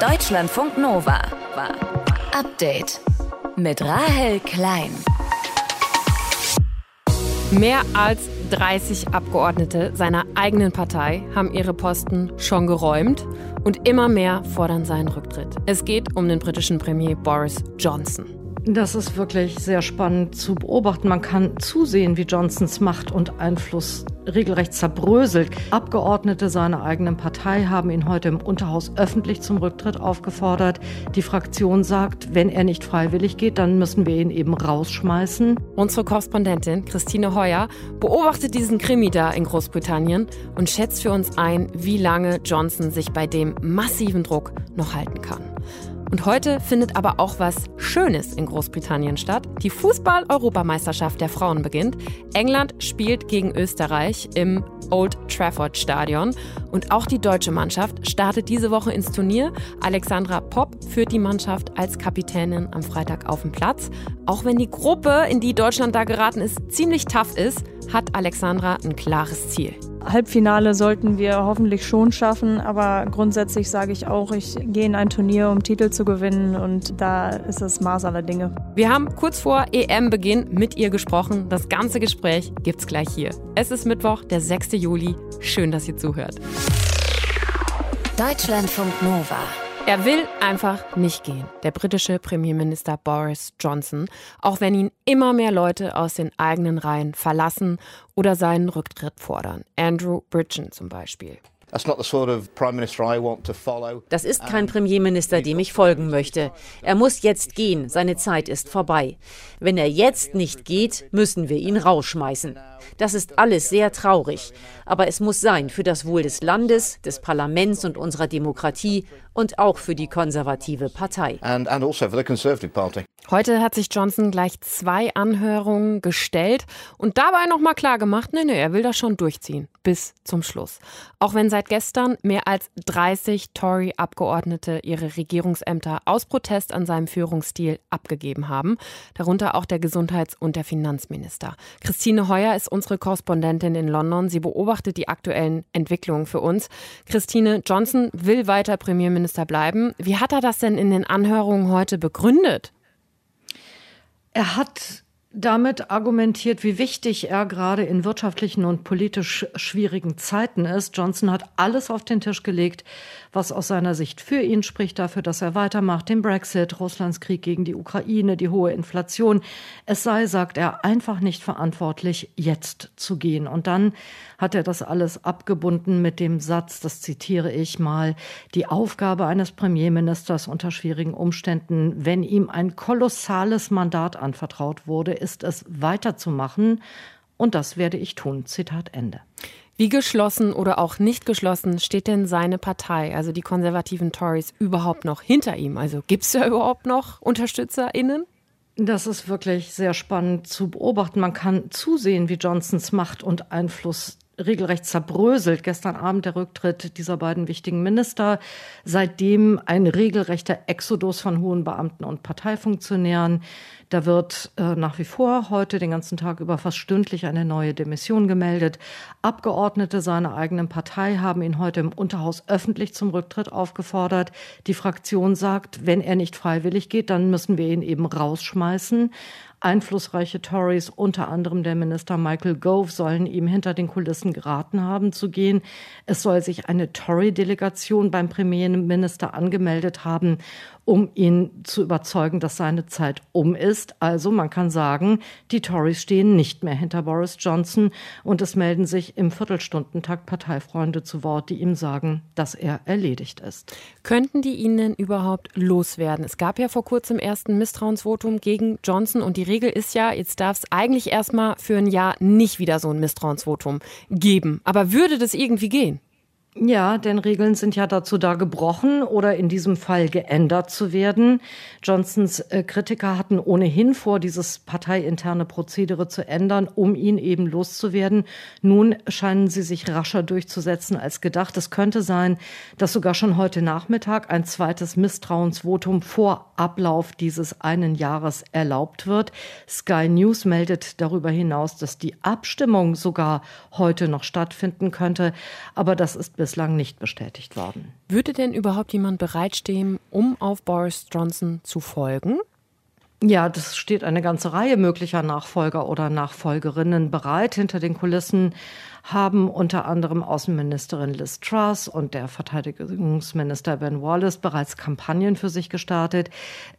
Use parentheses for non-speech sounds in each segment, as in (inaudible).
Deutschlandfunk Nova. Update mit Rahel Klein. Mehr als 30 Abgeordnete seiner eigenen Partei haben ihre Posten schon geräumt und immer mehr fordern seinen Rücktritt. Es geht um den britischen Premier Boris Johnson. Das ist wirklich sehr spannend zu beobachten. Man kann zusehen, wie Johnsons Macht und Einfluss regelrecht zerbröselt. Abgeordnete seiner eigenen Partei haben ihn heute im Unterhaus öffentlich zum Rücktritt aufgefordert. Die Fraktion sagt, wenn er nicht freiwillig geht, dann müssen wir ihn eben rausschmeißen. Unsere Korrespondentin Christine Heuer beobachtet diesen Krimi da in Großbritannien und schätzt für uns ein, wie lange Johnson sich bei dem massiven Druck noch halten kann. Und heute findet aber auch was Schönes in Großbritannien statt. Die Fußball-Europameisterschaft der Frauen beginnt. England spielt gegen Österreich im Old Trafford Stadion. Und auch die deutsche Mannschaft startet diese Woche ins Turnier. Alexandra Popp führt die Mannschaft als Kapitänin am Freitag auf den Platz. Auch wenn die Gruppe, in die Deutschland da geraten ist, ziemlich tough ist, hat Alexandra ein klares Ziel. Halbfinale sollten wir hoffentlich schon schaffen, aber grundsätzlich sage ich auch, ich gehe in ein Turnier, um Titel zu gewinnen und da ist das Maß aller Dinge. Wir haben kurz vor EM-Beginn mit ihr gesprochen. Das ganze Gespräch gibt's gleich hier. Es ist Mittwoch, der 6. Juli. Schön, dass ihr zuhört. Deutschlandfunk Nova. Er will einfach nicht gehen, der britische Premierminister Boris Johnson, auch wenn ihn immer mehr Leute aus den eigenen Reihen verlassen oder seinen Rücktritt fordern. Andrew Bridgen zum Beispiel. Das ist kein Premierminister, dem ich folgen möchte. Er muss jetzt gehen. Seine Zeit ist vorbei. Wenn er jetzt nicht geht, müssen wir ihn rausschmeißen. Das ist alles sehr traurig. Aber es muss sein für das Wohl des Landes, des Parlaments und unserer Demokratie und auch für die konservative Partei. And, and also for the Conservative Party. Heute hat sich Johnson gleich zwei Anhörungen gestellt und dabei nochmal klar gemacht, nee, nee, er will das schon durchziehen. Bis zum Schluss. Auch wenn seit gestern mehr als 30 Tory-Abgeordnete ihre Regierungsämter aus Protest an seinem Führungsstil abgegeben haben. Darunter auch der Gesundheits- und der Finanzminister. Christine Heuer ist unsere Korrespondentin in London. Sie beobachtet die aktuellen Entwicklungen für uns. Christine, Johnson will weiter Premierminister bleiben. Wie hat er das denn in den Anhörungen heute begründet? Er hat damit argumentiert, wie wichtig er gerade in wirtschaftlichen und politisch schwierigen Zeiten ist. Johnson hat alles auf den Tisch gelegt, was aus seiner Sicht für ihn spricht, dafür, dass er weitermacht, den Brexit, Russlands Krieg gegen die Ukraine, die hohe Inflation. Es sei, sagt er, einfach nicht verantwortlich, jetzt zu gehen. Und dann hat er das alles abgebunden mit dem Satz, das zitiere ich mal, die Aufgabe eines Premierministers unter schwierigen Umständen, wenn ihm ein kolossales Mandat anvertraut wurde, ist es weiterzumachen. Und das werde ich tun. Zitat Ende. Wie geschlossen oder auch nicht geschlossen steht denn seine Partei, also die konservativen Tories, überhaupt noch hinter ihm? Also gibt es da überhaupt noch UnterstützerInnen? Das ist wirklich sehr spannend zu beobachten. Man kann zusehen, wie Johnsons Macht und Einfluss regelrecht zerbröselt. Gestern Abend der Rücktritt dieser beiden wichtigen Minister. Seitdem ein regelrechter Exodus von hohen Beamten und Parteifunktionären. Da wird äh, nach wie vor heute den ganzen Tag über fast stündlich eine neue Demission gemeldet. Abgeordnete seiner eigenen Partei haben ihn heute im Unterhaus öffentlich zum Rücktritt aufgefordert. Die Fraktion sagt, wenn er nicht freiwillig geht, dann müssen wir ihn eben rausschmeißen. Einflussreiche Tories, unter anderem der Minister Michael Gove, sollen ihm hinter den Kulissen geraten haben zu gehen. Es soll sich eine Tory-Delegation beim Premierminister angemeldet haben, um ihn zu überzeugen, dass seine Zeit um ist. Also man kann sagen, die Tories stehen nicht mehr hinter Boris Johnson und es melden sich im Viertelstundentakt Parteifreunde zu Wort, die ihm sagen, dass er erledigt ist. Könnten die ihn denn überhaupt loswerden? Es gab ja vor kurzem erst ein Misstrauensvotum gegen Johnson und die Regel ist ja, jetzt darf es eigentlich erstmal für ein Jahr nicht wieder so ein Misstrauensvotum geben. Aber würde das irgendwie gehen? Ja, denn Regeln sind ja dazu da, gebrochen oder in diesem Fall geändert zu werden. Johnsons äh, Kritiker hatten ohnehin vor, dieses parteiinterne Prozedere zu ändern, um ihn eben loszuwerden. Nun scheinen sie sich rascher durchzusetzen als gedacht. Es könnte sein, dass sogar schon heute Nachmittag ein zweites Misstrauensvotum vor Ablauf dieses einen Jahres erlaubt wird. Sky News meldet darüber hinaus, dass die Abstimmung sogar heute noch stattfinden könnte. Aber das ist bis bislang nicht bestätigt worden. Würde denn überhaupt jemand bereitstehen, um auf Boris Johnson zu folgen? Ja, das steht eine ganze Reihe möglicher Nachfolger oder Nachfolgerinnen bereit. Hinter den Kulissen haben unter anderem Außenministerin Liz Truss und der Verteidigungsminister Ben Wallace bereits Kampagnen für sich gestartet.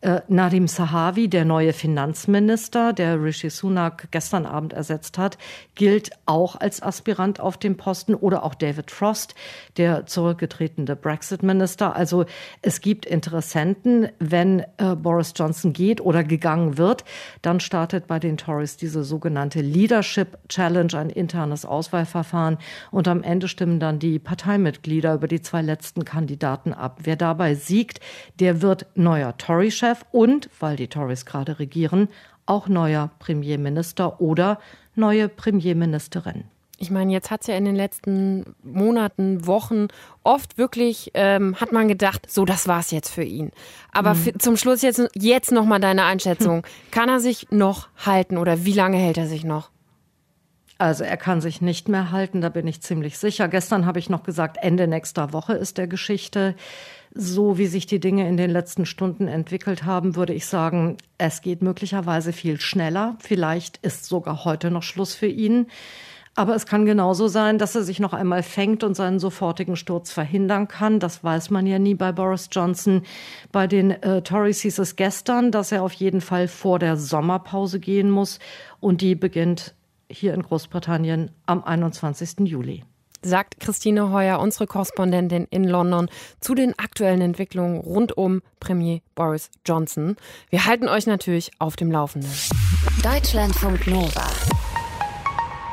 Äh, Nadim Sahavi, der neue Finanzminister, der Rishi Sunak gestern Abend ersetzt hat, gilt auch als Aspirant auf dem Posten oder auch David Frost, der zurückgetretene Brexit-Minister. Also es gibt Interessenten. Wenn äh, Boris Johnson geht oder gegangen wird, dann startet bei den Tories diese sogenannte Leadership Challenge, ein internes Auswahlverfahren Wahlverfahren und am Ende stimmen dann die Parteimitglieder über die zwei letzten Kandidaten ab. Wer dabei siegt, der wird neuer Tory-Chef und, weil die Tories gerade regieren, auch neuer Premierminister oder neue Premierministerin. Ich meine, jetzt hat es ja in den letzten Monaten, Wochen oft wirklich, ähm, hat man gedacht, so, das war's jetzt für ihn. Aber mhm. zum Schluss jetzt, jetzt nochmal deine Einschätzung. (laughs) Kann er sich noch halten oder wie lange hält er sich noch? Also er kann sich nicht mehr halten, da bin ich ziemlich sicher. Gestern habe ich noch gesagt, Ende nächster Woche ist der Geschichte. So wie sich die Dinge in den letzten Stunden entwickelt haben, würde ich sagen, es geht möglicherweise viel schneller. Vielleicht ist sogar heute noch Schluss für ihn. Aber es kann genauso sein, dass er sich noch einmal fängt und seinen sofortigen Sturz verhindern kann. Das weiß man ja nie bei Boris Johnson. Bei den äh, Tories hieß es gestern, dass er auf jeden Fall vor der Sommerpause gehen muss. Und die beginnt hier in Großbritannien am 21. Juli. Sagt Christine Heuer, unsere Korrespondentin in London, zu den aktuellen Entwicklungen rund um Premier Boris Johnson. Wir halten euch natürlich auf dem Laufenden. Deutschlandfunk Nova.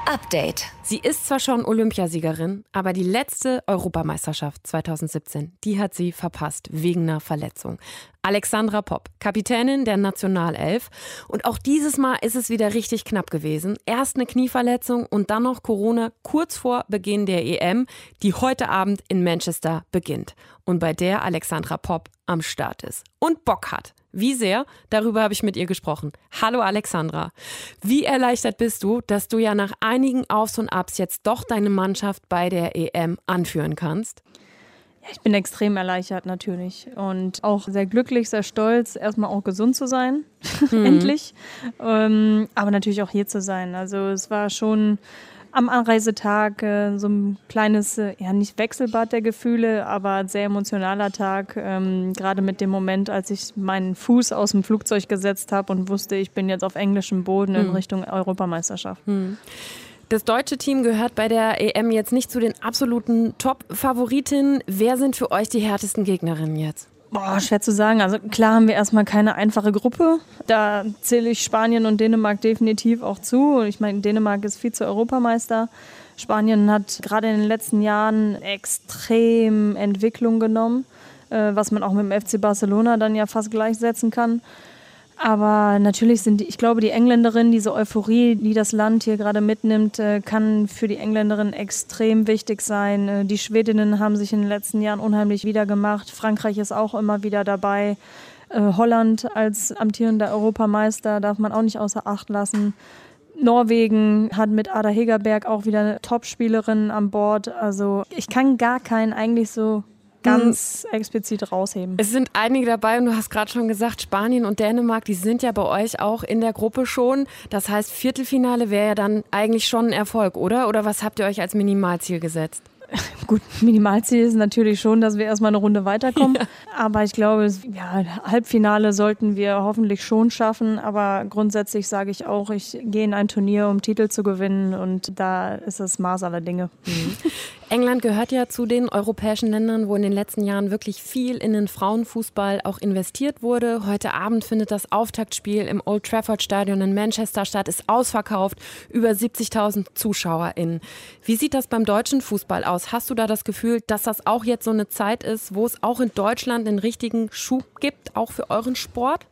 Update. Sie ist zwar schon Olympiasiegerin, aber die letzte Europameisterschaft 2017, die hat sie verpasst wegen einer Verletzung. Alexandra Popp, Kapitänin der Nationalelf. Und auch dieses Mal ist es wieder richtig knapp gewesen. Erst eine Knieverletzung und dann noch Corona kurz vor Beginn der EM, die heute Abend in Manchester beginnt. Und bei der Alexandra Popp am Start ist. Und Bock hat. Wie sehr? Darüber habe ich mit ihr gesprochen. Hallo Alexandra. Wie erleichtert bist du, dass du ja nach einigen Aufs und Abs jetzt doch deine Mannschaft bei der EM anführen kannst? Ich bin extrem erleichtert natürlich und auch sehr glücklich, sehr stolz, erstmal auch gesund zu sein, (laughs) mhm. endlich. Ähm, aber natürlich auch hier zu sein. Also es war schon am Anreisetag äh, so ein kleines, äh, ja nicht Wechselbad der Gefühle, aber sehr emotionaler Tag. Ähm, Gerade mit dem Moment, als ich meinen Fuß aus dem Flugzeug gesetzt habe und wusste, ich bin jetzt auf englischem Boden in hm. Richtung Europameisterschaft. Hm. Das deutsche Team gehört bei der EM jetzt nicht zu den absoluten Top-Favoritinnen. Wer sind für euch die härtesten Gegnerinnen jetzt? Boah, schwer zu sagen. Also klar haben wir erstmal keine einfache Gruppe. Da zähle ich Spanien und Dänemark definitiv auch zu. Ich meine, Dänemark ist Vize-Europameister. Spanien hat gerade in den letzten Jahren extrem Entwicklung genommen, äh, was man auch mit dem FC Barcelona dann ja fast gleichsetzen kann. Aber natürlich sind die, ich glaube, die Engländerin, diese Euphorie, die das Land hier gerade mitnimmt, äh, kann für die Engländerin extrem wichtig sein. Äh, die Schwedinnen haben sich in den letzten Jahren unheimlich wiedergemacht. Frankreich ist auch immer wieder dabei. Äh, Holland als amtierender Europameister darf man auch nicht außer Acht lassen. Norwegen hat mit Ada Hegerberg auch wieder eine Top-Spielerin an Bord. Also ich kann gar keinen eigentlich so ganz hm. explizit rausheben. Es sind einige dabei und du hast gerade schon gesagt, Spanien und Dänemark, die sind ja bei euch auch in der Gruppe schon. Das heißt, Viertelfinale wäre ja dann eigentlich schon ein Erfolg, oder? Oder was habt ihr euch als Minimalziel gesetzt? (laughs) Gut, Minimalziel ist natürlich schon, dass wir erstmal eine Runde weiterkommen. Ja. Aber ich glaube, ja, Halbfinale sollten wir hoffentlich schon schaffen. Aber grundsätzlich sage ich auch, ich gehe in ein Turnier, um Titel zu gewinnen. Und da ist das Maß aller Dinge. Mhm. (laughs) England gehört ja zu den europäischen Ländern, wo in den letzten Jahren wirklich viel in den Frauenfußball auch investiert wurde. Heute Abend findet das Auftaktspiel im Old Trafford Stadion in Manchester statt, ist ausverkauft, über 70.000 ZuschauerInnen. Wie sieht das beim deutschen Fußball aus? Hast du da das Gefühl, dass das auch jetzt so eine Zeit ist, wo es auch in Deutschland den richtigen Schub gibt, auch für euren Sport?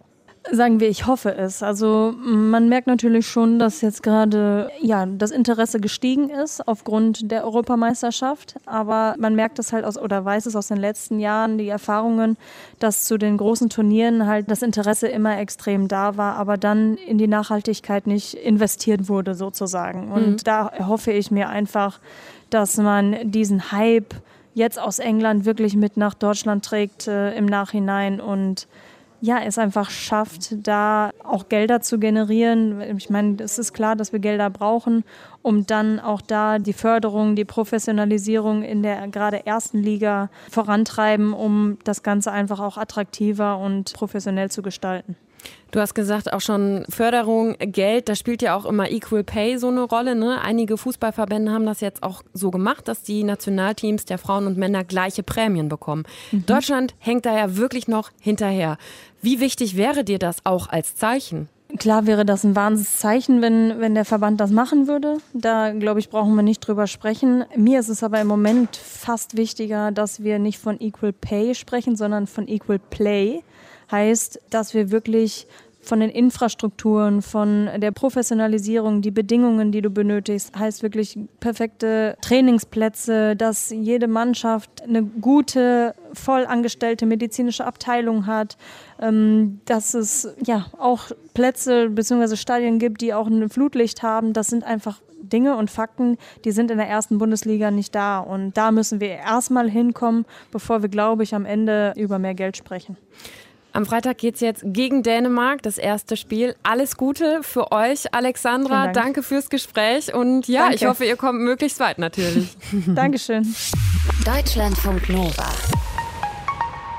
Sagen wir, ich hoffe es. Also man merkt natürlich schon, dass jetzt gerade ja das Interesse gestiegen ist aufgrund der Europameisterschaft. Aber man merkt es halt aus oder weiß es aus den letzten Jahren, die Erfahrungen, dass zu den großen Turnieren halt das Interesse immer extrem da war, aber dann in die Nachhaltigkeit nicht investiert wurde sozusagen. Und mhm. da hoffe ich mir einfach, dass man diesen Hype jetzt aus England wirklich mit nach Deutschland trägt äh, im Nachhinein und ja, es einfach schafft, da auch Gelder zu generieren. Ich meine, es ist klar, dass wir Gelder brauchen, um dann auch da die Förderung, die Professionalisierung in der gerade ersten Liga vorantreiben, um das Ganze einfach auch attraktiver und professionell zu gestalten. Du hast gesagt, auch schon Förderung, Geld, da spielt ja auch immer Equal Pay so eine Rolle. Ne? Einige Fußballverbände haben das jetzt auch so gemacht, dass die Nationalteams der Frauen und Männer gleiche Prämien bekommen. Mhm. Deutschland hängt da ja wirklich noch hinterher. Wie wichtig wäre dir das auch als Zeichen? Klar wäre das ein Wahnsinnszeichen, wenn, wenn der Verband das machen würde. Da, glaube ich, brauchen wir nicht drüber sprechen. Mir ist es aber im Moment fast wichtiger, dass wir nicht von Equal Pay sprechen, sondern von Equal Play heißt, dass wir wirklich von den Infrastrukturen, von der Professionalisierung, die Bedingungen, die du benötigst, heißt wirklich perfekte Trainingsplätze, dass jede Mannschaft eine gute, voll angestellte medizinische Abteilung hat, ähm, dass es ja auch Plätze bzw. Stadien gibt, die auch ein Flutlicht haben. Das sind einfach Dinge und Fakten, die sind in der ersten Bundesliga nicht da. Und da müssen wir erstmal hinkommen, bevor wir, glaube ich, am Ende über mehr Geld sprechen. Am Freitag geht es jetzt gegen Dänemark, das erste Spiel. Alles Gute für euch, Alexandra. Dank. Danke fürs Gespräch und ja, Danke. ich hoffe, ihr kommt möglichst weit natürlich. (laughs) Dankeschön. Deutschlandfunk Nova.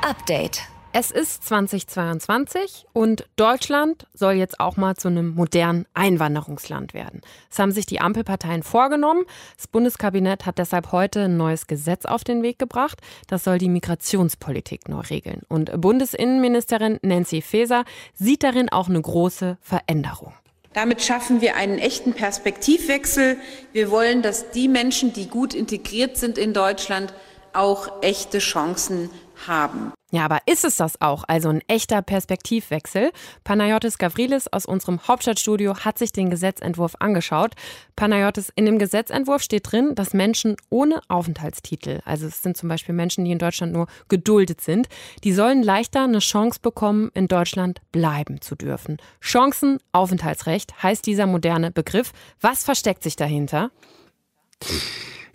Update. Es ist 2022 und Deutschland soll jetzt auch mal zu einem modernen Einwanderungsland werden. Das haben sich die Ampelparteien vorgenommen. Das Bundeskabinett hat deshalb heute ein neues Gesetz auf den Weg gebracht. Das soll die Migrationspolitik neu regeln. Und Bundesinnenministerin Nancy Faeser sieht darin auch eine große Veränderung. Damit schaffen wir einen echten Perspektivwechsel. Wir wollen, dass die Menschen, die gut integriert sind in Deutschland, auch echte Chancen haben. Ja, aber ist es das auch? Also ein echter Perspektivwechsel? Panayotis Gavrilis aus unserem Hauptstadtstudio hat sich den Gesetzentwurf angeschaut. Panayotis, in dem Gesetzentwurf steht drin, dass Menschen ohne Aufenthaltstitel, also es sind zum Beispiel Menschen, die in Deutschland nur geduldet sind, die sollen leichter eine Chance bekommen, in Deutschland bleiben zu dürfen. Chancenaufenthaltsrecht heißt dieser moderne Begriff. Was versteckt sich dahinter?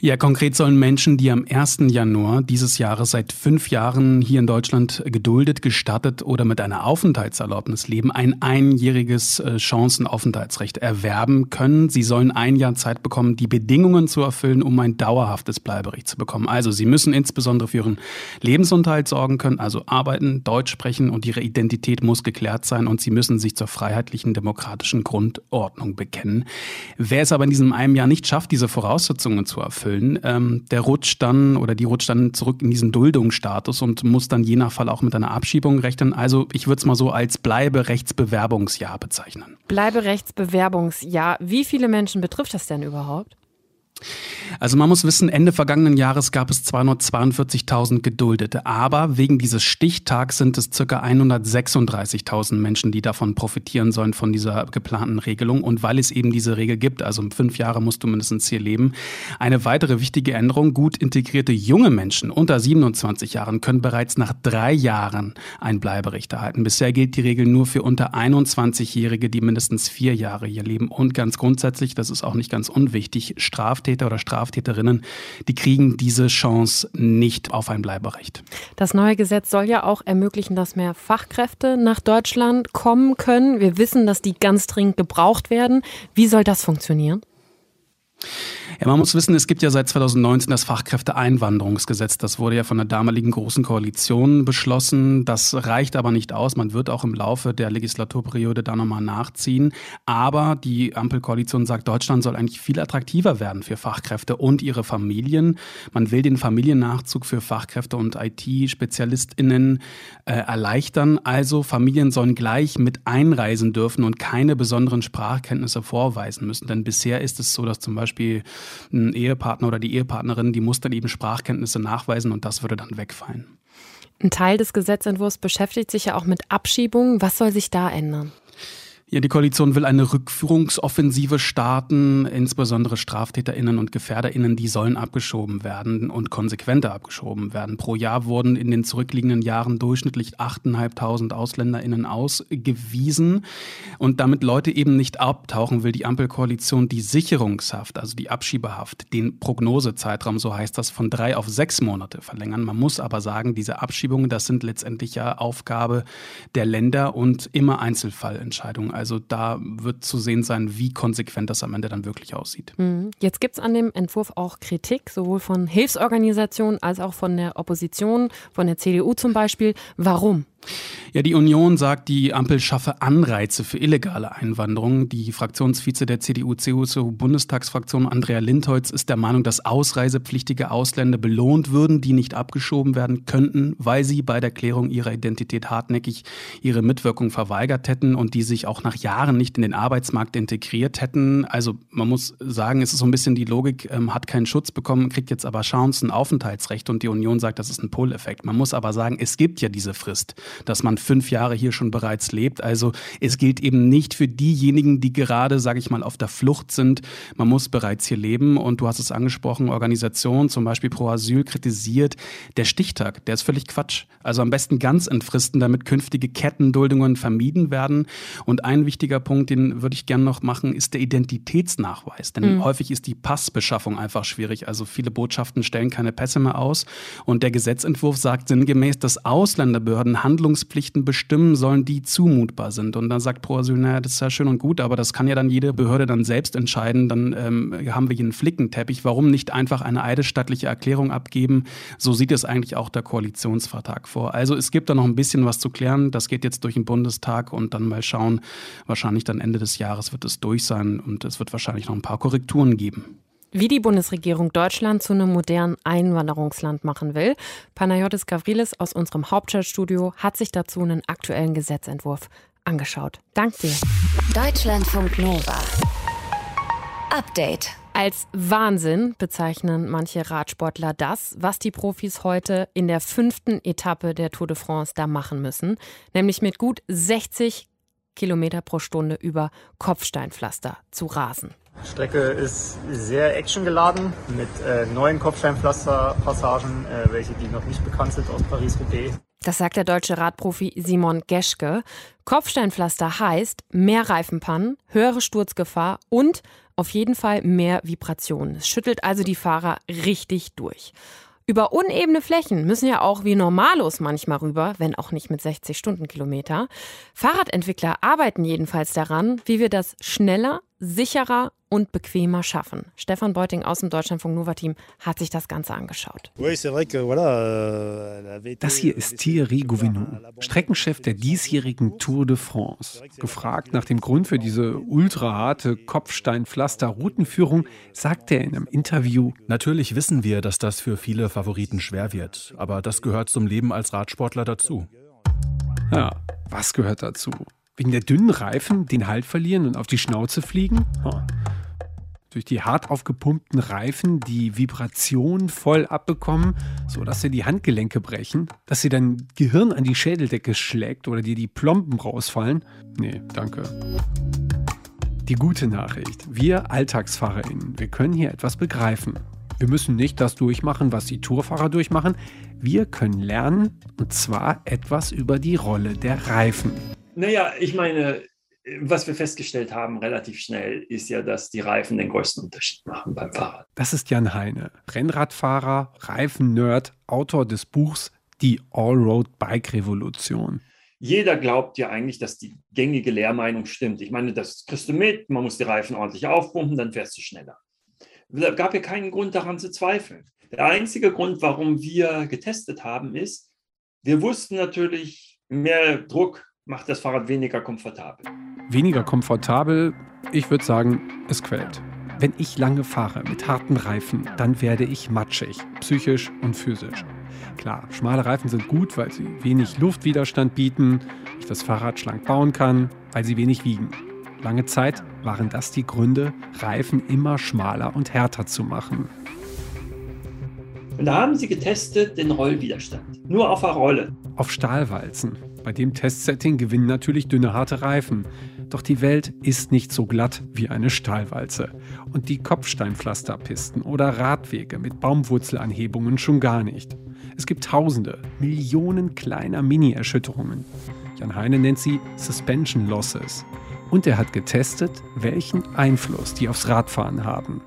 Ja, konkret sollen Menschen, die am 1. Januar dieses Jahres seit fünf Jahren hier in Deutschland geduldet, gestattet oder mit einer Aufenthaltserlaubnis leben, ein einjähriges äh, Chancenaufenthaltsrecht erwerben können. Sie sollen ein Jahr Zeit bekommen, die Bedingungen zu erfüllen, um ein dauerhaftes Bleiberecht zu bekommen. Also sie müssen insbesondere für ihren Lebensunterhalt sorgen können, also arbeiten, Deutsch sprechen und ihre Identität muss geklärt sein und sie müssen sich zur freiheitlichen demokratischen Grundordnung bekennen. Wer es aber in diesem einem Jahr nicht schafft, diese Voraussetzungen zu erfüllen, erfüllen, ähm, der rutscht dann oder die rutscht dann zurück in diesen Duldungsstatus und muss dann je nach Fall auch mit einer Abschiebung rechnen. Also ich würde es mal so als Bleiberechtsbewerbungsjahr bezeichnen. Bleiberechtsbewerbungsjahr. Wie viele Menschen betrifft das denn überhaupt? Also man muss wissen, Ende vergangenen Jahres gab es 242.000 Geduldete, aber wegen dieses Stichtags sind es ca. 136.000 Menschen, die davon profitieren sollen von dieser geplanten Regelung. Und weil es eben diese Regel gibt, also fünf Jahre musst du mindestens hier leben, eine weitere wichtige Änderung, gut integrierte junge Menschen unter 27 Jahren können bereits nach drei Jahren ein Bleiberecht erhalten. Bisher gilt die Regel nur für unter 21-Jährige, die mindestens vier Jahre hier leben. Und ganz grundsätzlich, das ist auch nicht ganz unwichtig, Straftäter oder Straftäter Straftäterinnen, die kriegen diese Chance nicht auf ein Bleiberecht. Das neue Gesetz soll ja auch ermöglichen, dass mehr Fachkräfte nach Deutschland kommen können. Wir wissen, dass die ganz dringend gebraucht werden. Wie soll das funktionieren? Ja, man muss wissen, es gibt ja seit 2019 das Fachkräfteeinwanderungsgesetz. Das wurde ja von der damaligen Großen Koalition beschlossen. Das reicht aber nicht aus. Man wird auch im Laufe der Legislaturperiode da nochmal nachziehen. Aber die Ampelkoalition sagt, Deutschland soll eigentlich viel attraktiver werden für Fachkräfte und ihre Familien. Man will den Familiennachzug für Fachkräfte und IT-SpezialistInnen äh, erleichtern. Also Familien sollen gleich mit einreisen dürfen und keine besonderen Sprachkenntnisse vorweisen müssen. Denn bisher ist es so, dass zum Beispiel Ehepartner oder die Ehepartnerin, die muss dann eben Sprachkenntnisse nachweisen und das würde dann wegfallen. Ein Teil des Gesetzentwurfs beschäftigt sich ja auch mit Abschiebungen. Was soll sich da ändern? Ja, die Koalition will eine Rückführungsoffensive starten. Insbesondere StraftäterInnen und GefährderInnen, die sollen abgeschoben werden und konsequenter abgeschoben werden. Pro Jahr wurden in den zurückliegenden Jahren durchschnittlich 8.500 AusländerInnen ausgewiesen. Und damit Leute eben nicht abtauchen, will die Ampelkoalition die Sicherungshaft, also die Abschiebehaft, den Prognosezeitraum, so heißt das, von drei auf sechs Monate verlängern. Man muss aber sagen, diese Abschiebungen, das sind letztendlich ja Aufgabe der Länder und immer Einzelfallentscheidungen. Also da wird zu sehen sein, wie konsequent das am Ende dann wirklich aussieht. Mhm. Jetzt gibt es an dem Entwurf auch Kritik, sowohl von Hilfsorganisationen als auch von der Opposition, von der CDU zum Beispiel. Warum? Ja, die Union sagt, die Ampel schaffe Anreize für illegale Einwanderung. Die Fraktionsvize der CDU-CSU-Bundestagsfraktion Andrea Lindholz ist der Meinung, dass ausreisepflichtige Ausländer belohnt würden, die nicht abgeschoben werden könnten, weil sie bei der Klärung ihrer Identität hartnäckig ihre Mitwirkung verweigert hätten und die sich auch nach Jahren nicht in den Arbeitsmarkt integriert hätten. Also man muss sagen, es ist so ein bisschen die Logik, ähm, hat keinen Schutz bekommen, kriegt jetzt aber Chancen, Aufenthaltsrecht und die Union sagt, das ist ein Pull-Effekt. Man muss aber sagen, es gibt ja diese Frist dass man fünf Jahre hier schon bereits lebt. Also es gilt eben nicht für diejenigen, die gerade, sage ich mal, auf der Flucht sind. Man muss bereits hier leben. Und du hast es angesprochen, Organisationen, zum Beispiel Pro Asyl, kritisiert, der Stichtag, der ist völlig Quatsch. Also am besten ganz entfristen, damit künftige Kettenduldungen vermieden werden. Und ein wichtiger Punkt, den würde ich gerne noch machen, ist der Identitätsnachweis. Denn mhm. häufig ist die Passbeschaffung einfach schwierig. Also viele Botschaften stellen keine Pässe mehr aus. Und der Gesetzentwurf sagt sinngemäß, dass Ausländerbehörden handeln Handlungspflichten bestimmen sollen, die zumutbar sind. Und dann sagt Pro Asyl, naja, das ist ja schön und gut, aber das kann ja dann jede Behörde dann selbst entscheiden. Dann ähm, haben wir hier einen Flickenteppich. Warum nicht einfach eine eidesstattliche Erklärung abgeben? So sieht es eigentlich auch der Koalitionsvertrag vor. Also es gibt da noch ein bisschen was zu klären. Das geht jetzt durch den Bundestag und dann mal schauen. Wahrscheinlich dann Ende des Jahres wird es durch sein und es wird wahrscheinlich noch ein paar Korrekturen geben wie die Bundesregierung Deutschland zu einem modernen Einwanderungsland machen will. Panayotis Gavrilis aus unserem Hauptstadtstudio hat sich dazu einen aktuellen Gesetzentwurf angeschaut. Dank dir. Deutschlandfunk Nova. Update. Als Wahnsinn bezeichnen manche Radsportler das, was die Profis heute in der fünften Etappe der Tour de France da machen müssen, nämlich mit gut 60 Kilometer pro Stunde über Kopfsteinpflaster zu rasen. Die Strecke ist sehr actiongeladen mit äh, neuen Kopfsteinpflasterpassagen, äh, welche die noch nicht bekannt sind aus Paris-Roubaix. Das sagt der deutsche Radprofi Simon Geschke. Kopfsteinpflaster heißt mehr Reifenpannen, höhere Sturzgefahr und auf jeden Fall mehr Vibration. Es schüttelt also die Fahrer richtig durch. Über unebene Flächen müssen ja auch wie Normalos manchmal rüber, wenn auch nicht mit 60 Stundenkilometer. Fahrradentwickler arbeiten jedenfalls daran, wie wir das schneller, sicherer und bequemer schaffen. Stefan Beuting aus dem Deutschlandfunk Nova Team hat sich das Ganze angeschaut. Euh, das hier ist Thierry Gouvinou, Streckenchef der diesjährigen Tour de France. Gefragt nach dem Grund für diese ultraharte Kopfsteinpflaster-Routenführung, sagt er in einem Interview: Natürlich wissen wir, dass das für viele Favoriten schwer wird, aber das gehört zum Leben als Radsportler dazu. Ja, was gehört dazu? Wegen der dünnen Reifen den Halt verlieren und auf die Schnauze fliegen? Huh. Durch die hart aufgepumpten Reifen die Vibration voll abbekommen, sodass sie die Handgelenke brechen, dass sie dein Gehirn an die Schädeldecke schlägt oder dir die Plomben rausfallen? Nee, danke. Die gute Nachricht, wir AlltagsfahrerInnen, wir können hier etwas begreifen. Wir müssen nicht das durchmachen, was die Tourfahrer durchmachen. Wir können lernen, und zwar etwas über die Rolle der Reifen. Naja, ich meine, was wir festgestellt haben relativ schnell, ist ja, dass die Reifen den größten Unterschied machen beim Fahrrad. Das ist Jan Heine, Rennradfahrer, Reifen-Nerd, Autor des Buchs Die Allroad-Bike-Revolution. Jeder glaubt ja eigentlich, dass die gängige Lehrmeinung stimmt. Ich meine, das kriegst du mit, man muss die Reifen ordentlich aufpumpen, dann fährst du schneller. Es gab ja keinen Grund daran zu zweifeln. Der einzige Grund, warum wir getestet haben, ist, wir wussten natürlich, mehr Druck macht das Fahrrad weniger komfortabel. Weniger komfortabel, ich würde sagen, es quält. Wenn ich lange fahre mit harten Reifen, dann werde ich matschig, psychisch und physisch. Klar, schmale Reifen sind gut, weil sie wenig Luftwiderstand bieten, ich das Fahrrad schlank bauen kann, weil sie wenig wiegen. Lange Zeit waren das die Gründe, Reifen immer schmaler und härter zu machen. Und da haben sie getestet den Rollwiderstand. Nur auf der Rolle. Auf Stahlwalzen. Bei dem Testsetting gewinnen natürlich dünne, harte Reifen. Doch die Welt ist nicht so glatt wie eine Stahlwalze. Und die Kopfsteinpflasterpisten oder Radwege mit Baumwurzelanhebungen schon gar nicht. Es gibt Tausende, Millionen kleiner Mini-Erschütterungen. Jan Heine nennt sie Suspension Losses. Und er hat getestet, welchen Einfluss die aufs Radfahren haben.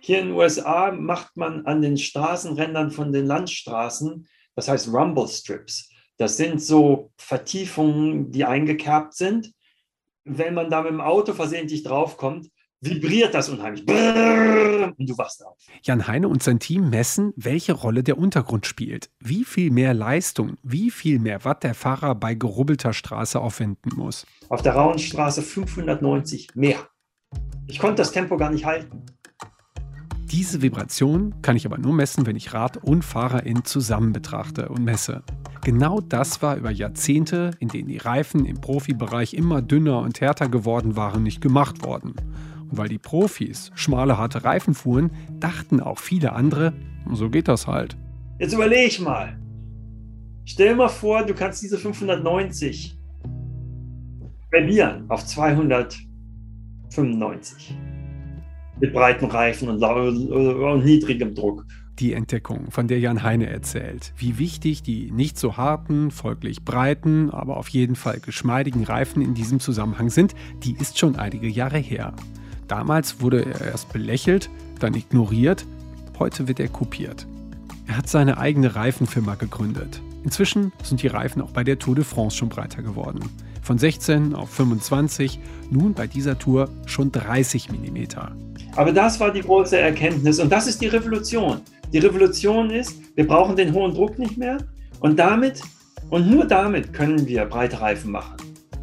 Hier in den USA macht man an den Straßenrändern von den Landstraßen, das heißt Rumble Strips. Das sind so Vertiefungen, die eingekerbt sind. Wenn man da mit dem Auto versehentlich draufkommt, vibriert das unheimlich. Und du wachst auf. Jan Heine und sein Team messen, welche Rolle der Untergrund spielt. Wie viel mehr Leistung, wie viel mehr Watt der Fahrer bei gerubbelter Straße aufwenden muss. Auf der rauen Straße 590 mehr. Ich konnte das Tempo gar nicht halten. Diese Vibration kann ich aber nur messen, wenn ich Rad und Fahrerin zusammen betrachte und messe. Genau das war über Jahrzehnte, in denen die Reifen im Profibereich immer dünner und härter geworden waren, nicht gemacht worden. Und weil die Profis schmale, harte Reifen fuhren, dachten auch viele andere, so geht das halt. Jetzt überleg mal. Stell mal vor, du kannst diese 590 verlieren auf 295 mit breiten Reifen und niedrigem Druck. Die Entdeckung, von der Jan Heine erzählt, wie wichtig die nicht so harten, folglich breiten, aber auf jeden Fall geschmeidigen Reifen in diesem Zusammenhang sind, die ist schon einige Jahre her. Damals wurde er erst belächelt, dann ignoriert, heute wird er kopiert. Er hat seine eigene Reifenfirma gegründet. Inzwischen sind die Reifen auch bei der Tour de France schon breiter geworden. Von 16 auf 25, nun bei dieser Tour schon 30 mm. Aber das war die große Erkenntnis und das ist die Revolution. Die Revolution ist, wir brauchen den hohen Druck nicht mehr und damit und nur damit können wir breite Reifen machen,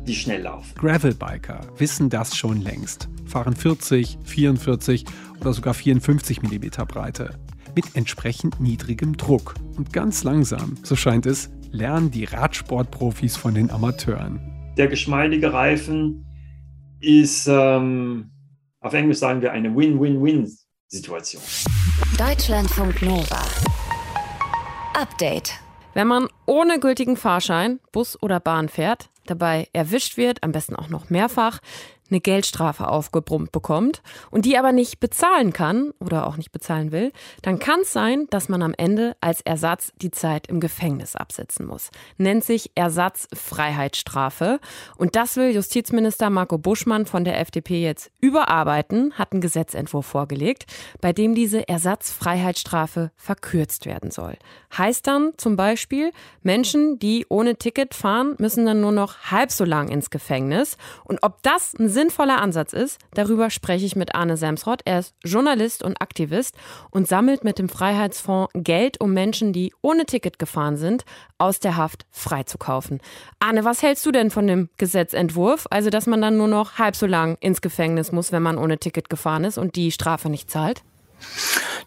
die schnell laufen. Gravelbiker wissen das schon längst, fahren 40, 44 oder sogar 54 mm Breite mit entsprechend niedrigem Druck. Und ganz langsam, so scheint es, lernen die Radsportprofis von den Amateuren. Der geschmeidige Reifen ist ähm, auf Englisch sagen wir eine Win-Win-Win-Situation. Deutschlandfunk Nova. Update. Wenn man ohne gültigen Fahrschein Bus oder Bahn fährt, dabei erwischt wird, am besten auch noch mehrfach, eine Geldstrafe aufgebrummt bekommt und die aber nicht bezahlen kann oder auch nicht bezahlen will, dann kann es sein, dass man am Ende als Ersatz die Zeit im Gefängnis absitzen muss. Nennt sich Ersatzfreiheitsstrafe. Und das will Justizminister Marco Buschmann von der FDP jetzt überarbeiten, hat einen Gesetzentwurf vorgelegt, bei dem diese Ersatzfreiheitsstrafe verkürzt werden soll. Heißt dann zum Beispiel, Menschen, die ohne Ticket fahren, müssen dann nur noch halb so lang ins Gefängnis. Und ob das ein sinnvoller Ansatz ist, darüber spreche ich mit Arne Semsrott. Er ist Journalist und Aktivist und sammelt mit dem Freiheitsfonds Geld, um Menschen, die ohne Ticket gefahren sind, aus der Haft freizukaufen. Arne, was hältst du denn von dem Gesetzentwurf? Also, dass man dann nur noch halb so lang ins Gefängnis muss, wenn man ohne Ticket gefahren ist und die Strafe nicht zahlt?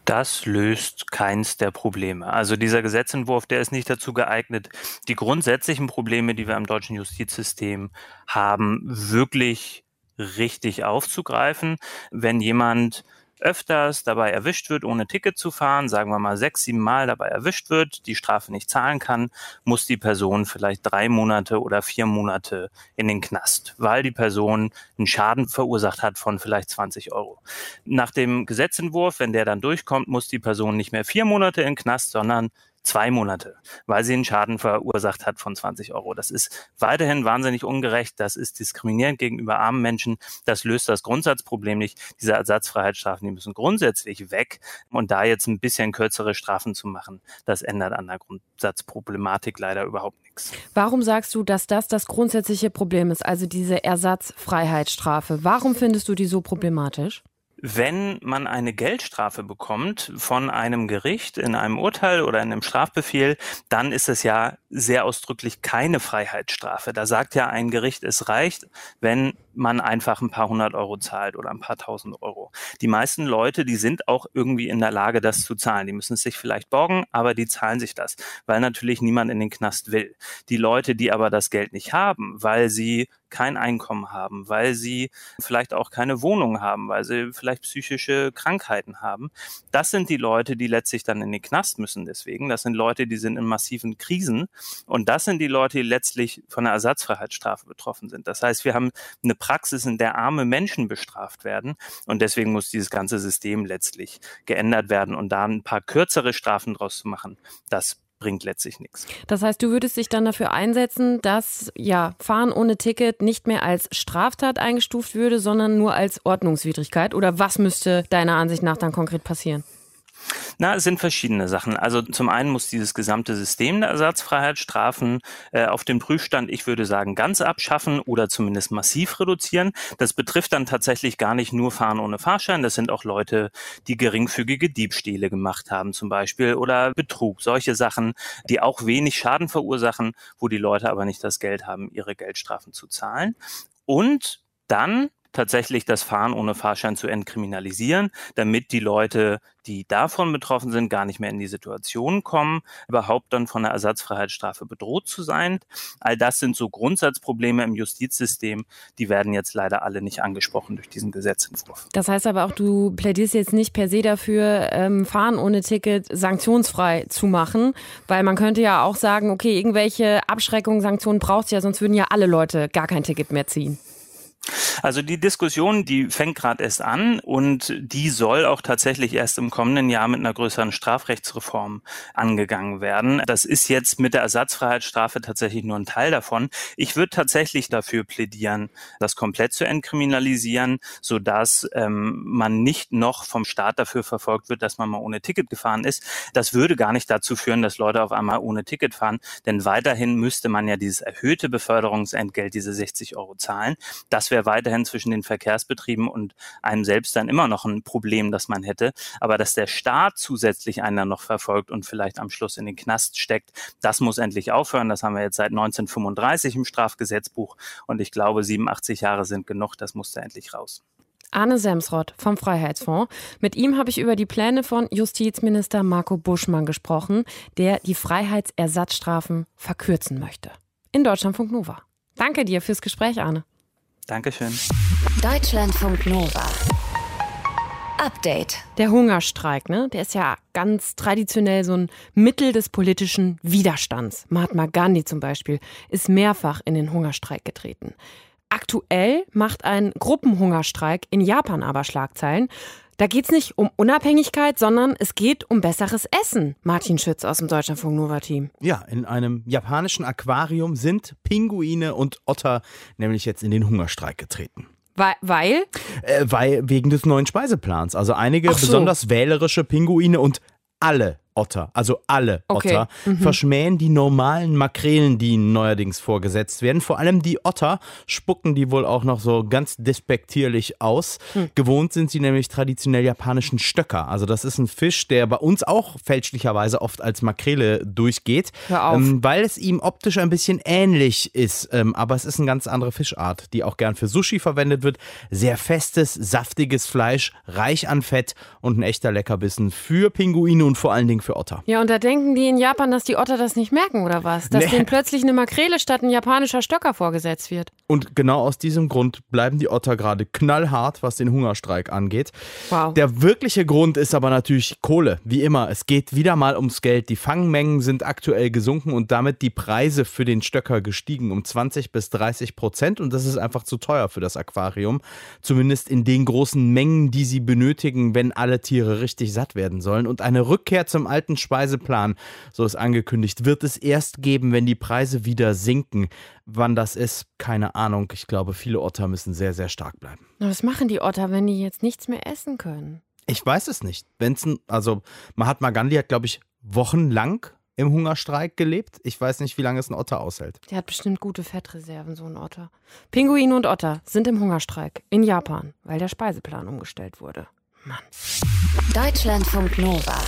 Das löst keins der Probleme. Also dieser Gesetzentwurf, der ist nicht dazu geeignet, die grundsätzlichen Probleme, die wir im deutschen Justizsystem haben, wirklich richtig aufzugreifen. Wenn jemand öfters dabei erwischt wird, ohne Ticket zu fahren, sagen wir mal sechs, sieben Mal dabei erwischt wird, die Strafe nicht zahlen kann, muss die Person vielleicht drei Monate oder vier Monate in den Knast, weil die Person einen Schaden verursacht hat von vielleicht 20 Euro. Nach dem Gesetzentwurf, wenn der dann durchkommt, muss die Person nicht mehr vier Monate in den Knast, sondern zwei Monate, weil sie einen Schaden verursacht hat von 20 Euro. Das ist weiterhin wahnsinnig ungerecht. Das ist diskriminierend gegenüber armen Menschen. Das löst das Grundsatzproblem nicht. Diese Ersatzfreiheitsstrafen, die müssen grundsätzlich weg. Und da jetzt ein bisschen kürzere Strafen zu machen, das ändert an der Grundsatzproblematik leider überhaupt nichts. Warum sagst du, dass das das grundsätzliche Problem ist, also diese Ersatzfreiheitsstrafe? Warum findest du die so problematisch? Wenn man eine Geldstrafe bekommt von einem Gericht in einem Urteil oder in einem Strafbefehl, dann ist es ja sehr ausdrücklich keine Freiheitsstrafe. Da sagt ja ein Gericht, es reicht, wenn man einfach ein paar hundert Euro zahlt oder ein paar tausend Euro. Die meisten Leute, die sind auch irgendwie in der Lage, das zu zahlen. Die müssen es sich vielleicht borgen, aber die zahlen sich das, weil natürlich niemand in den Knast will. Die Leute, die aber das Geld nicht haben, weil sie kein Einkommen haben, weil sie vielleicht auch keine Wohnung haben, weil sie vielleicht psychische Krankheiten haben. Das sind die Leute, die letztlich dann in den Knast müssen deswegen. Das sind Leute, die sind in massiven Krisen und das sind die Leute, die letztlich von einer Ersatzfreiheitsstrafe betroffen sind. Das heißt, wir haben eine Praxis, in der arme Menschen bestraft werden und deswegen muss dieses ganze System letztlich geändert werden und da ein paar kürzere Strafen draus zu machen, das bringt letztlich nichts. Das heißt, du würdest dich dann dafür einsetzen, dass ja Fahren ohne Ticket nicht mehr als Straftat eingestuft würde, sondern nur als Ordnungswidrigkeit? Oder was müsste deiner Ansicht nach dann konkret passieren? Na, es sind verschiedene Sachen. Also zum einen muss dieses gesamte System der Ersatzfreiheitsstrafen äh, auf den Prüfstand, ich würde sagen, ganz abschaffen oder zumindest massiv reduzieren. Das betrifft dann tatsächlich gar nicht nur Fahren ohne Fahrschein. Das sind auch Leute, die geringfügige Diebstähle gemacht haben zum Beispiel oder Betrug. Solche Sachen, die auch wenig Schaden verursachen, wo die Leute aber nicht das Geld haben, ihre Geldstrafen zu zahlen. Und dann tatsächlich das Fahren ohne Fahrschein zu entkriminalisieren, damit die Leute, die davon betroffen sind, gar nicht mehr in die Situation kommen, überhaupt dann von einer Ersatzfreiheitsstrafe bedroht zu sein. All das sind so Grundsatzprobleme im Justizsystem, die werden jetzt leider alle nicht angesprochen durch diesen Gesetzentwurf. Das heißt aber auch, du plädierst jetzt nicht per se dafür, ähm, Fahren ohne Ticket sanktionsfrei zu machen, weil man könnte ja auch sagen, okay, irgendwelche Abschreckungen, Sanktionen brauchst du ja, sonst würden ja alle Leute gar kein Ticket mehr ziehen. Also die Diskussion, die fängt gerade erst an und die soll auch tatsächlich erst im kommenden Jahr mit einer größeren Strafrechtsreform angegangen werden. Das ist jetzt mit der Ersatzfreiheitsstrafe tatsächlich nur ein Teil davon. Ich würde tatsächlich dafür plädieren, das komplett zu entkriminalisieren, sodass ähm, man nicht noch vom Staat dafür verfolgt wird, dass man mal ohne Ticket gefahren ist. Das würde gar nicht dazu führen, dass Leute auf einmal ohne Ticket fahren, denn weiterhin müsste man ja dieses erhöhte Beförderungsentgelt, diese 60 Euro zahlen. Das wäre weiterhin zwischen den Verkehrsbetrieben und einem selbst dann immer noch ein Problem, das man hätte. Aber dass der Staat zusätzlich einen dann noch verfolgt und vielleicht am Schluss in den Knast steckt, das muss endlich aufhören. Das haben wir jetzt seit 1935 im Strafgesetzbuch und ich glaube, 87 Jahre sind genug. Das muss da endlich raus. Arne Semsrott vom Freiheitsfonds. Mit ihm habe ich über die Pläne von Justizminister Marco Buschmann gesprochen, der die Freiheitsersatzstrafen verkürzen möchte. In Deutschlandfunk Nova. Danke dir fürs Gespräch, Arne. Dankeschön. Deutschlandfunk Nova. Update. Der Hungerstreik, ne? Der ist ja ganz traditionell so ein Mittel des politischen Widerstands. Mahatma Gandhi zum Beispiel ist mehrfach in den Hungerstreik getreten. Aktuell macht ein Gruppenhungerstreik in Japan aber Schlagzeilen. Da geht es nicht um Unabhängigkeit, sondern es geht um besseres Essen. Martin Schütz aus dem Deutschlandfunk Nova Team. Ja, in einem japanischen Aquarium sind Pinguine und Otter nämlich jetzt in den Hungerstreik getreten. Weil? Weil, äh, weil wegen des neuen Speiseplans. Also einige so. besonders wählerische Pinguine und alle Otter, also alle okay. Otter, mhm. verschmähen die normalen Makrelen, die ihnen neuerdings vorgesetzt werden. Vor allem die Otter spucken die wohl auch noch so ganz despektierlich aus. Mhm. Gewohnt sind sie nämlich traditionell japanischen Stöcker. Also das ist ein Fisch, der bei uns auch fälschlicherweise oft als Makrele durchgeht, ähm, weil es ihm optisch ein bisschen ähnlich ist. Ähm, aber es ist eine ganz andere Fischart, die auch gern für Sushi verwendet wird. Sehr festes, saftiges Fleisch, reich an Fett und ein echter Leckerbissen für Pinguine und vor allen Dingen für Otter. Ja, und da denken die in Japan, dass die Otter das nicht merken, oder was? Dass nee. denen plötzlich eine Makrele statt ein japanischer Stöcker vorgesetzt wird. Und genau aus diesem Grund bleiben die Otter gerade knallhart, was den Hungerstreik angeht. Wow. Der wirkliche Grund ist aber natürlich Kohle. Wie immer, es geht wieder mal ums Geld. Die Fangmengen sind aktuell gesunken und damit die Preise für den Stöcker gestiegen um 20 bis 30 Prozent. Und das ist einfach zu teuer für das Aquarium. Zumindest in den großen Mengen, die sie benötigen, wenn alle Tiere richtig satt werden sollen. Und eine Rückkehr zum alten Speiseplan, so ist angekündigt, wird es erst geben, wenn die Preise wieder sinken. Wann das ist, keine Ahnung. Ich glaube, viele Otter müssen sehr, sehr stark bleiben. Was machen die Otter, wenn die jetzt nichts mehr essen können? Ich weiß es nicht. Wenn's ein, also Mahatma Gandhi hat, glaube ich, wochenlang im Hungerstreik gelebt. Ich weiß nicht, wie lange es ein Otter aushält. Der hat bestimmt gute Fettreserven, so ein Otter. Pinguine und Otter sind im Hungerstreik in Japan, weil der Speiseplan umgestellt wurde. Mann. Deutschlandfunk Nova.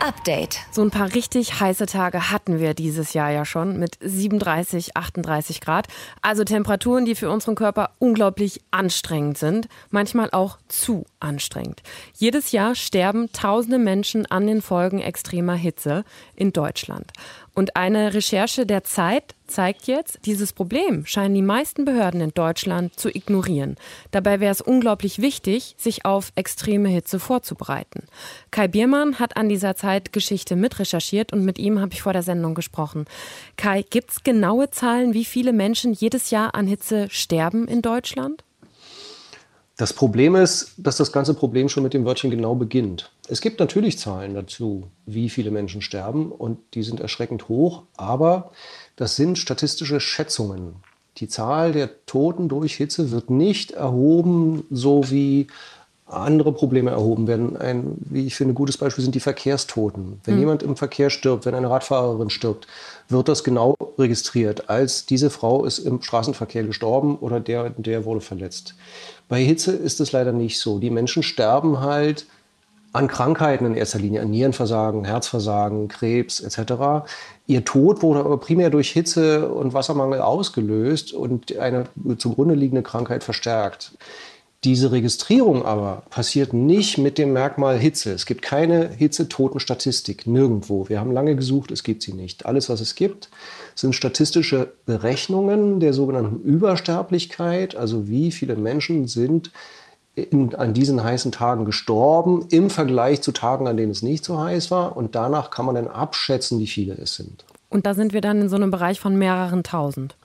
Update. So ein paar richtig heiße Tage hatten wir dieses Jahr ja schon mit 37, 38 Grad. Also Temperaturen, die für unseren Körper unglaublich anstrengend sind, manchmal auch zu anstrengend. Jedes Jahr sterben tausende Menschen an den Folgen extremer Hitze in Deutschland. Und eine Recherche der Zeit zeigt jetzt, dieses Problem scheinen die meisten Behörden in Deutschland zu ignorieren. Dabei wäre es unglaublich wichtig, sich auf extreme Hitze vorzubereiten. Kai Biermann hat an dieser Zeitgeschichte mitrecherchiert und mit ihm habe ich vor der Sendung gesprochen. Kai, gibt es genaue Zahlen, wie viele Menschen jedes Jahr an Hitze sterben in Deutschland? Das Problem ist, dass das ganze Problem schon mit dem Wörtchen genau beginnt. Es gibt natürlich Zahlen dazu, wie viele Menschen sterben und die sind erschreckend hoch, aber das sind statistische Schätzungen. Die Zahl der Toten durch Hitze wird nicht erhoben, so wie andere Probleme erhoben werden. Ein, wie ich finde, gutes Beispiel sind die Verkehrstoten. Wenn mhm. jemand im Verkehr stirbt, wenn eine Radfahrerin stirbt, wird das genau registriert, als diese Frau ist im Straßenverkehr gestorben oder der, der wurde verletzt. Bei Hitze ist es leider nicht so. Die Menschen sterben halt an Krankheiten in erster Linie, an Nierenversagen, Herzversagen, Krebs etc. Ihr Tod wurde aber primär durch Hitze und Wassermangel ausgelöst und eine zugrunde liegende Krankheit verstärkt. Diese Registrierung aber passiert nicht mit dem Merkmal Hitze. Es gibt keine Hitzetotenstatistik, nirgendwo. Wir haben lange gesucht, es gibt sie nicht. Alles, was es gibt, sind statistische Berechnungen der sogenannten Übersterblichkeit, also wie viele Menschen sind in, an diesen heißen Tagen gestorben im Vergleich zu Tagen, an denen es nicht so heiß war. Und danach kann man dann abschätzen, wie viele es sind. Und da sind wir dann in so einem Bereich von mehreren tausend.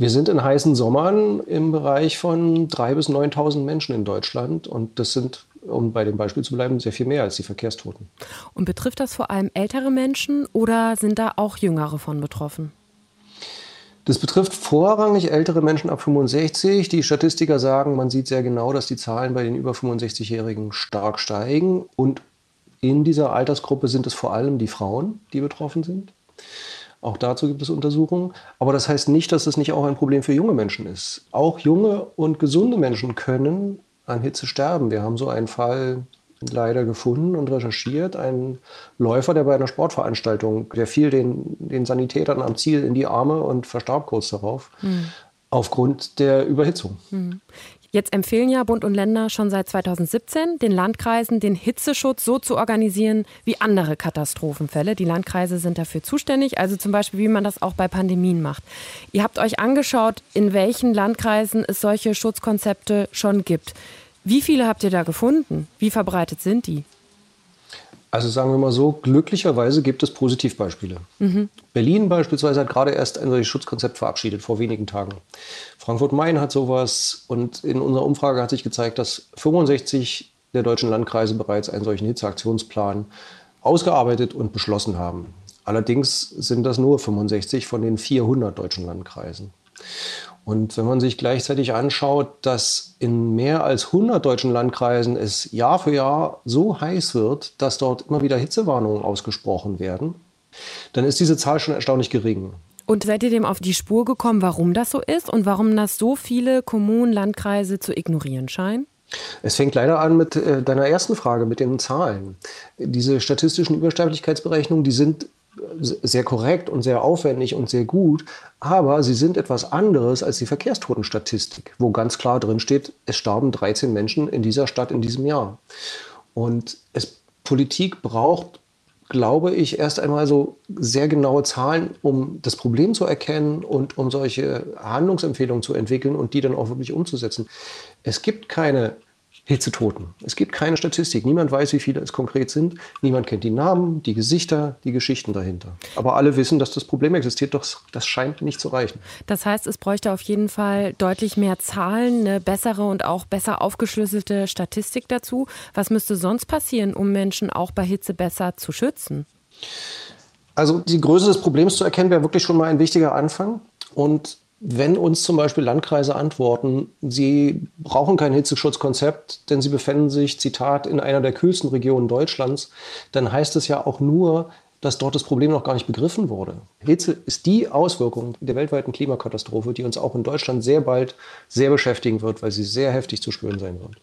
Wir sind in heißen Sommern im Bereich von 3.000 bis 9.000 Menschen in Deutschland. Und das sind, um bei dem Beispiel zu bleiben, sehr viel mehr als die Verkehrstoten. Und betrifft das vor allem ältere Menschen oder sind da auch Jüngere von betroffen? Das betrifft vorrangig ältere Menschen ab 65. Die Statistiker sagen, man sieht sehr genau, dass die Zahlen bei den über 65-Jährigen stark steigen. Und in dieser Altersgruppe sind es vor allem die Frauen, die betroffen sind. Auch dazu gibt es Untersuchungen. Aber das heißt nicht, dass es nicht auch ein Problem für junge Menschen ist. Auch junge und gesunde Menschen können an Hitze sterben. Wir haben so einen Fall leider gefunden und recherchiert. Ein Läufer, der bei einer Sportveranstaltung, der fiel den, den Sanitätern am Ziel in die Arme und verstarb kurz darauf. Mhm. Aufgrund der Überhitzung. Mhm. Jetzt empfehlen ja Bund und Länder schon seit 2017 den Landkreisen, den Hitzeschutz so zu organisieren wie andere Katastrophenfälle. Die Landkreise sind dafür zuständig, also zum Beispiel, wie man das auch bei Pandemien macht. Ihr habt euch angeschaut, in welchen Landkreisen es solche Schutzkonzepte schon gibt. Wie viele habt ihr da gefunden? Wie verbreitet sind die? Also sagen wir mal so, glücklicherweise gibt es Positivbeispiele. Mhm. Berlin beispielsweise hat gerade erst ein solches Schutzkonzept verabschiedet, vor wenigen Tagen. Frankfurt-Main hat sowas und in unserer Umfrage hat sich gezeigt, dass 65 der deutschen Landkreise bereits einen solchen Hitzeaktionsplan ausgearbeitet und beschlossen haben. Allerdings sind das nur 65 von den 400 deutschen Landkreisen. Und wenn man sich gleichzeitig anschaut, dass in mehr als 100 deutschen Landkreisen es Jahr für Jahr so heiß wird, dass dort immer wieder Hitzewarnungen ausgesprochen werden, dann ist diese Zahl schon erstaunlich gering. Und seid ihr dem auf die Spur gekommen, warum das so ist und warum das so viele Kommunen, Landkreise zu ignorieren scheinen? Es fängt leider an mit äh, deiner ersten Frage, mit den Zahlen. Diese statistischen Übersterblichkeitsberechnungen, die sind sehr korrekt und sehr aufwendig und sehr gut, aber sie sind etwas anderes als die Verkehrstotenstatistik, wo ganz klar drin steht, es starben 13 Menschen in dieser Stadt in diesem Jahr. Und es, Politik braucht, glaube ich, erst einmal so sehr genaue Zahlen, um das Problem zu erkennen und um solche Handlungsempfehlungen zu entwickeln und die dann auch wirklich umzusetzen. Es gibt keine Hitzetoten. Es gibt keine Statistik. Niemand weiß, wie viele es konkret sind. Niemand kennt die Namen, die Gesichter, die Geschichten dahinter. Aber alle wissen, dass das Problem existiert, doch das scheint nicht zu reichen. Das heißt, es bräuchte auf jeden Fall deutlich mehr Zahlen, eine bessere und auch besser aufgeschlüsselte Statistik dazu. Was müsste sonst passieren, um Menschen auch bei Hitze besser zu schützen? Also die Größe des Problems zu erkennen, wäre wirklich schon mal ein wichtiger Anfang. Und wenn uns zum Beispiel Landkreise antworten, sie brauchen kein Hitzeschutzkonzept, denn sie befinden sich, Zitat, in einer der kühlsten Regionen Deutschlands, dann heißt es ja auch nur, dass dort das Problem noch gar nicht begriffen wurde. Hitze ist die Auswirkung der weltweiten Klimakatastrophe, die uns auch in Deutschland sehr bald sehr beschäftigen wird, weil sie sehr heftig zu spüren sein wird.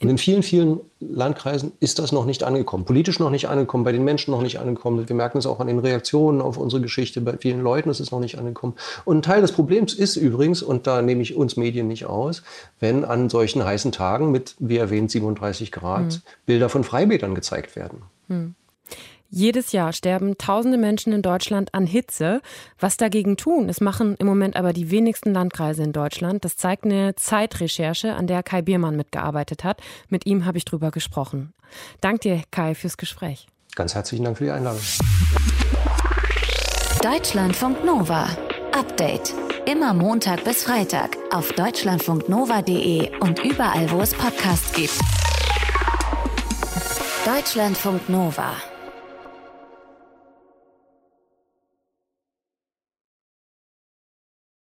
Und in vielen, vielen Landkreisen ist das noch nicht angekommen. Politisch noch nicht angekommen, bei den Menschen noch nicht angekommen. Wir merken es auch an den Reaktionen auf unsere Geschichte. Bei vielen Leuten ist es noch nicht angekommen. Und ein Teil des Problems ist übrigens, und da nehme ich uns Medien nicht aus, wenn an solchen heißen Tagen mit, wie erwähnt, 37 Grad mhm. Bilder von Freibädern gezeigt werden. Mhm. Jedes Jahr sterben tausende Menschen in Deutschland an Hitze. Was dagegen tun? Es machen im Moment aber die wenigsten Landkreise in Deutschland. Das zeigt eine Zeitrecherche, an der Kai Biermann mitgearbeitet hat. Mit ihm habe ich drüber gesprochen. Dank dir, Kai, fürs Gespräch. Ganz herzlichen Dank für die Einladung. Deutschlandfunk Nova. Update. Immer Montag bis Freitag auf deutschlandfunknova.de und überall, wo es Podcasts gibt. Deutschlandfunk Nova.